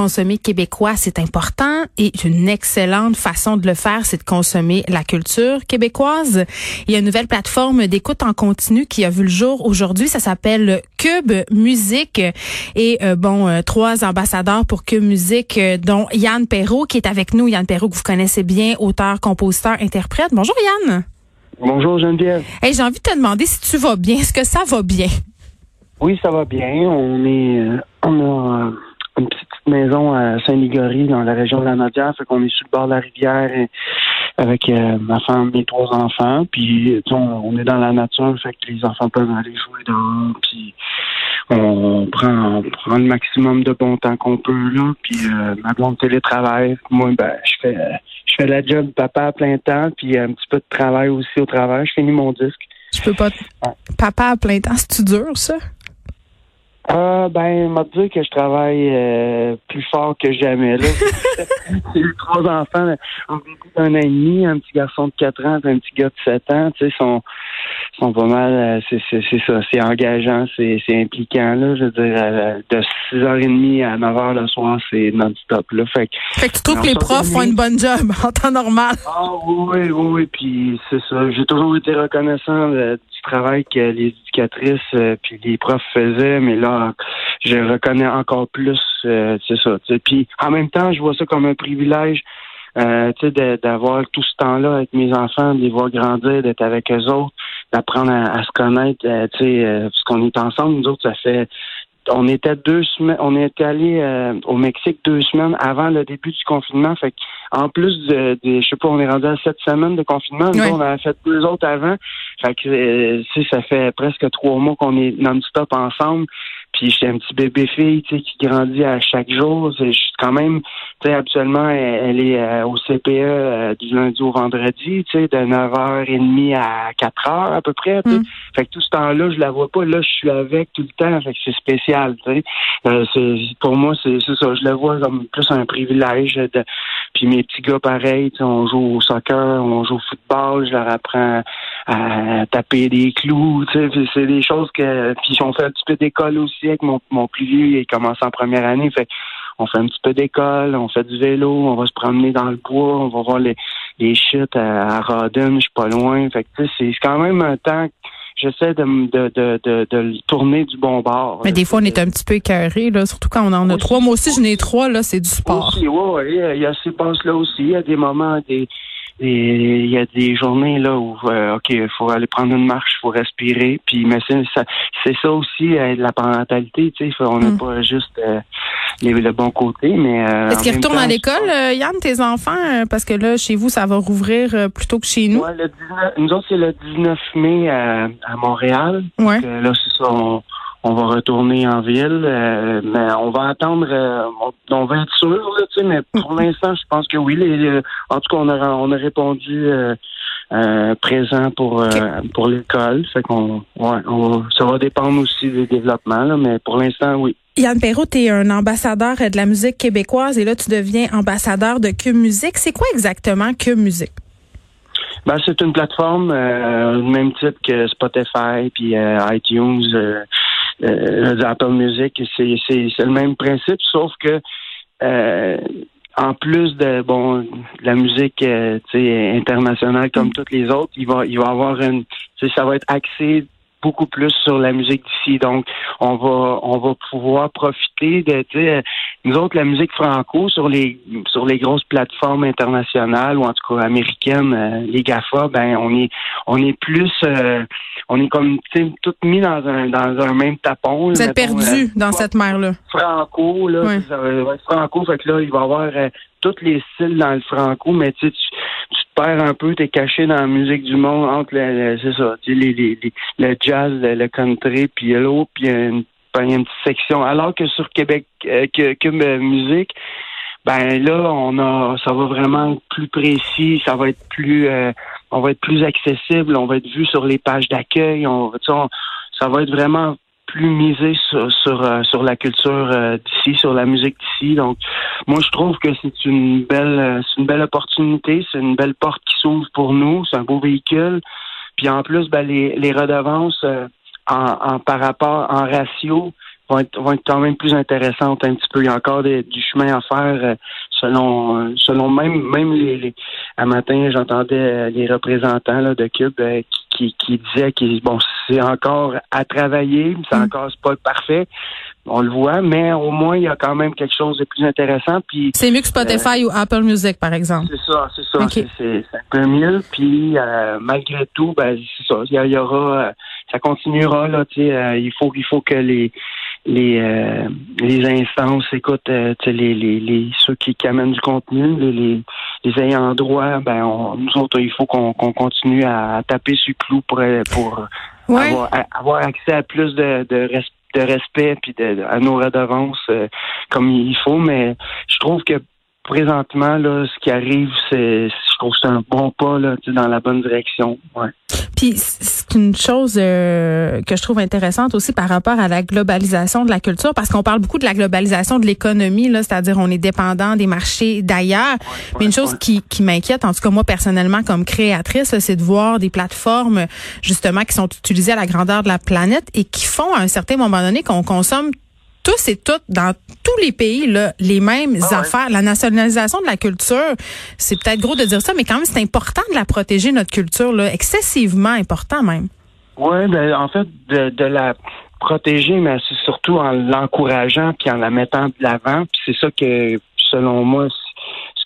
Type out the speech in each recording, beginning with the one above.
Consommer québécois, c'est important et une excellente façon de le faire, c'est de consommer la culture québécoise. Il y a une nouvelle plateforme d'écoute en continu qui a vu le jour aujourd'hui. Ça s'appelle Cube Musique et euh, bon, euh, trois ambassadeurs pour Cube Musique, euh, dont Yann Perrault qui est avec nous. Yann Perrault que vous connaissez bien, auteur, compositeur, interprète. Bonjour Yann. Bonjour Geneviève. Hey, j'ai envie de te demander si tu vas bien. Est-ce que ça va bien? Oui, ça va bien. On est, on a maison à Saint-Ligory, dans la région de la Nodière. Fait qu'on est sur le bord de la rivière avec euh, ma femme, mes trois enfants. Puis on, on, est dans la nature, fait que les enfants peuvent aller jouer dehors. Puis on prend, on prend le maximum de bon temps qu'on peut là. Puis euh, ma blonde télétravaille. Moi, ben, je fais je fais la job papa à plein temps, puis un petit peu de travail aussi au travail. Je finis mon disque. Je peux pas. Papa à plein temps, c'est dur ça? Euh, ben, m'a dit que je travaille euh, plus fort que jamais. Là. J'ai eu trois enfants, un an et demi, un petit garçon de 4 ans, un petit gars de 7 ans. Tu sais, sont, sont pas mal. Euh, c'est, ça, c'est engageant, c'est, impliquant. Là, je veux dire, euh, de 6h30 à 9h le soir, c'est non-stop. Fait, fait que tu trouves que les profs font une bonne job en temps normal? Ah oui, oui, oui. Puis c'est ça. J'ai toujours été reconnaissant de, du travail que les éducatrices euh, puis les profs faisaient, mais là, je reconnais encore plus, euh, c'est ça. Puis en même temps, je vois ça comme un privilège. Euh, d'avoir tout ce temps-là avec mes enfants, de les voir grandir, d'être avec eux autres, d'apprendre à, se connaître, euh, tu sais, euh, parce qu'on est ensemble, nous autres, ça fait on était deux semaines, on est allé euh, au Mexique deux semaines avant le début du confinement. Fait en plus de, je sais pas, on est rendu à sept semaines de confinement. Nous, on a fait deux autres avant. Fait que, euh, ça fait presque trois mois qu'on est non-stop ensemble. Puis j'ai un petit bébé fille, tu sais, qui grandit à chaque jour. Je suis quand même, tu sais, habituellement, elle, est euh, au CPE euh, du lundi au vendredi, tu sais, de 9h30 à 4h à peu près. Mm. Fait que tout ce temps-là, je la vois pas. Là, je suis avec tout le temps. Fait que c'est spécial, tu sais. Euh, pour moi, c'est ça. Je la vois comme plus un privilège. De, puis mes petits gars, pareil, on joue au soccer, on joue au football. Je leur apprends à taper des clous, tu sais. C'est des choses que... Puis on fait un petit peu d'école aussi avec mon, mon plus vieux, il commence en première année. Fait on fait un petit peu d'école, on fait du vélo, on va se promener dans le bois, on va voir les, les chutes à, à Rodden, je suis pas loin. Fait que c'est quand même un temps j'essaie de, de, de, de, de le tourner du bon bord. Mais des fois, on est un petit peu écœuré, là, surtout quand on en a trois. Moi aussi, j'en ai trois, là, c'est du sport. Aussi, oui, il y a ces passes-là aussi. Il y a des moments, des, et il y a des journées là où euh, ok, il faut aller prendre une marche, il faut respirer. Puis mais c'est ça, c'est ça aussi euh, la parentalité, tu sais, on n'a mm. pas juste euh, le bon côté, mais est-ce qu'ils retournent à l'école, Yann, tes enfants, parce que là chez vous ça va rouvrir plutôt que chez nous. Ouais, le 19, nous autres c'est le 19 mai à, à Montréal. Ouais. là c'est ça. On, on va retourner en ville, euh, mais on va attendre, euh, on, va être sûr, là, tu sais, mais pour l'instant, je pense que oui. Les, en tout cas, on a, on a répondu euh, présent pour pour l'école. Fait qu'on, ouais, ça va dépendre aussi des développements, là, mais pour l'instant, oui. Yann Perrault, tu es un ambassadeur de la musique québécoise et là, tu deviens ambassadeur de Cube Musique. C'est quoi exactement Cube Musique? Ben, c'est une plateforme euh, même type que Spotify puis iTunes euh, Apple Music, c'est, c'est, c'est le même principe, sauf que euh, en plus de bon la musique euh, internationale comme mm. toutes les autres, il va il va avoir une ça va être axé beaucoup plus sur la musique d'ici. Donc, on va on va pouvoir profiter de nous autres la musique franco sur les sur les grosses plateformes internationales ou en tout cas américaines, euh, les Gafa, ben on est on est plus euh, on est comme tout mis dans un dans un même tapon. Vous êtes perdu euh, dans cette mer là. Franco là, franco, fait que là il va y avoir tous les styles dans le franco, mais tu, tu te perds un peu, tu es caché dans la musique du monde entre le, c'est ça, les, les, le jazz, le, country, puis l'autre, puis une, une petite section. Alors que sur Québec, euh, que, que musique, ben là, on a, ça va vraiment être plus précis, ça va être plus, euh, on va être plus accessible, on va être vu sur les pages d'accueil, on, on, ça va être vraiment plus misé sur sur, euh, la culture euh, d'ici, sur la musique d'ici. Donc, moi, je trouve que c'est une belle, c'est une belle opportunité, c'est une belle porte qui s'ouvre pour nous, c'est un beau véhicule. Puis en plus, ben, les, les redevances en, par rapport en ratio vont être, vont être quand même plus intéressantes un petit peu. Il y a encore du chemin à faire euh, selon euh, selon même même les, les un matin j'entendais euh, les représentants là, de Cube qui, qui, disaient que bon c'est encore à travailler, c'est mm. encore c'est pas parfait. On le voit, mais au moins il y a quand même quelque chose de plus intéressant. Puis c'est mieux que Spotify ou Apple Music par exemple. C'est ça, c'est ça, c'est un peu mieux. Puis malgré tout, ben c'est ça, il y, aura, ça continuera là. Tu sais, il faut il faut que les les euh, les instances, écoute, euh, les, les, les ceux qui, qui, amènent du contenu, les, les, les ayants droit, ben on, nous autres, il faut qu'on continue à, taper sur le clou pour pour avoir, avoir, accès à plus de, de, de respect puis de, à nos redevances euh, comme il faut, mais je trouve que présentement, là, ce qui arrive, c'est, je trouve que c'est un bon pas là, dans la bonne direction. Ouais. Puis une chose euh, que je trouve intéressante aussi par rapport à la globalisation de la culture, parce qu'on parle beaucoup de la globalisation de l'économie, là, c'est-à-dire on est dépendant des marchés d'ailleurs. Mais une chose qui, qui m'inquiète, en tout cas moi personnellement comme créatrice, c'est de voir des plateformes justement qui sont utilisées à la grandeur de la planète et qui font à un certain moment donné qu'on consomme tous et toutes dans tous les pays là, les mêmes ah affaires. La nationalisation de la culture, c'est peut-être gros de dire ça, mais quand même c'est important de la protéger notre culture là, excessivement important même. Oui, ben en fait de, la protéger, mais c'est surtout en l'encourageant puis en la mettant de l'avant. Puis c'est ça que selon moi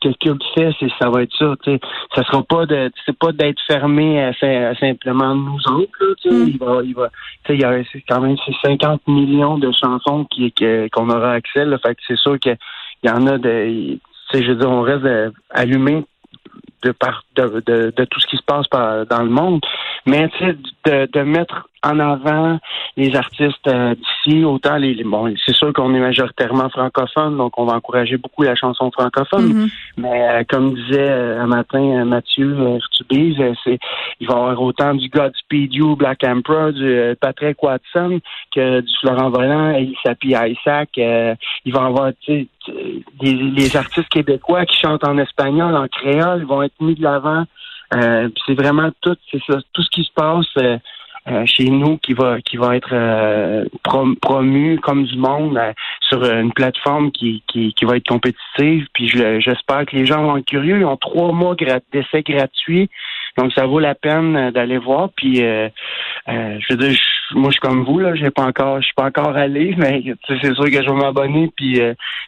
que Cube fait, c'est ça va être ça. sais. Ça sera pas de c'est pas d'être fermé à, simplement nous autres. Là, mm. Il va, il va, il y a quand même ces 50 millions de chansons qui qu'on aura accès. Là, fait que c'est sûr qu'il y en a de. Je veux dire, on reste allumé de, par, de, de, de, tout ce qui se passe par, dans le monde. Mais de, de mettre en avant les artistes euh, d'ici, autant les, bon, c'est sûr qu'on est majoritairement francophone, donc on va encourager beaucoup la chanson francophone. Mm-hmm. Mais euh, comme disait euh, un matin Mathieu Urtubise, c'est il va y avoir autant du Godspeed You, Black Emperor, du Patrick Watson que du Florent Volant, et Sapi Isaac. il va y avoir des, les artistes québécois qui chantent en espagnol, en créole, vont être mis de l'avant. c'est vraiment tout, c'est ça, tout ce qui se passe euh, chez nous qui va qui va être euh, promu comme du monde euh, sur une plateforme qui, qui, qui, va être compétitive. Puis j'espère que les gens vont être curieux. Ils ont trois mois d'essai gratuit. Donc ça vaut la peine d'aller voir. Puis je veux dire, moi je suis comme vous, là, j'ai pas encore je suis pas encore allé, mais c'est sûr que je vais m'abonner puis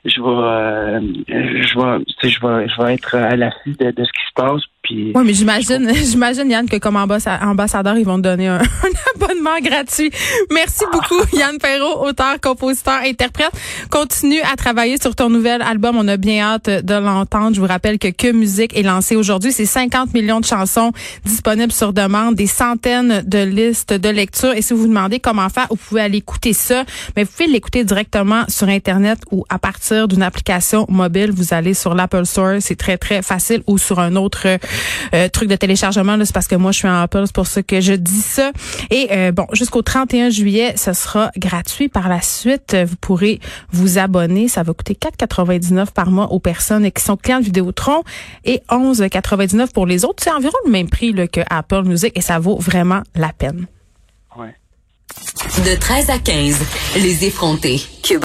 je vais je vais je vais je vais être à l'affût de, de ce qui se passe oui, mais j'imagine, j'imagine Yann que comme ambassadeur, ils vont te donner un, abonnement gratuit. Merci beaucoup Yann Perrault, auteur, compositeur, interprète. Continue à travailler sur ton nouvel album. On a bien hâte de l'entendre. Je vous rappelle que Que Musique est lancé aujourd'hui. C'est 50 millions de chansons disponibles sur demande, des centaines de listes de lecture. Et si vous vous demandez comment faire, vous pouvez aller écouter ça. Mais vous pouvez l'écouter directement sur Internet ou à partir d'une application mobile. Vous allez sur l'Apple Store. C'est très, très facile ou sur un autre euh, truc de téléchargement. C'est parce que moi, je suis en Apple, c'est pour ça que je dis ça. Et euh, bon, jusqu'au 31 juillet, ce sera gratuit. Par la suite, euh, vous pourrez vous abonner. Ça va coûter 4,99 par mois aux personnes qui sont clients de Vidéotron et 11,99 pour les autres. C'est environ le même prix là, que Apple Music et ça vaut vraiment la peine. Ouais. De 13 à 15, les effrontés.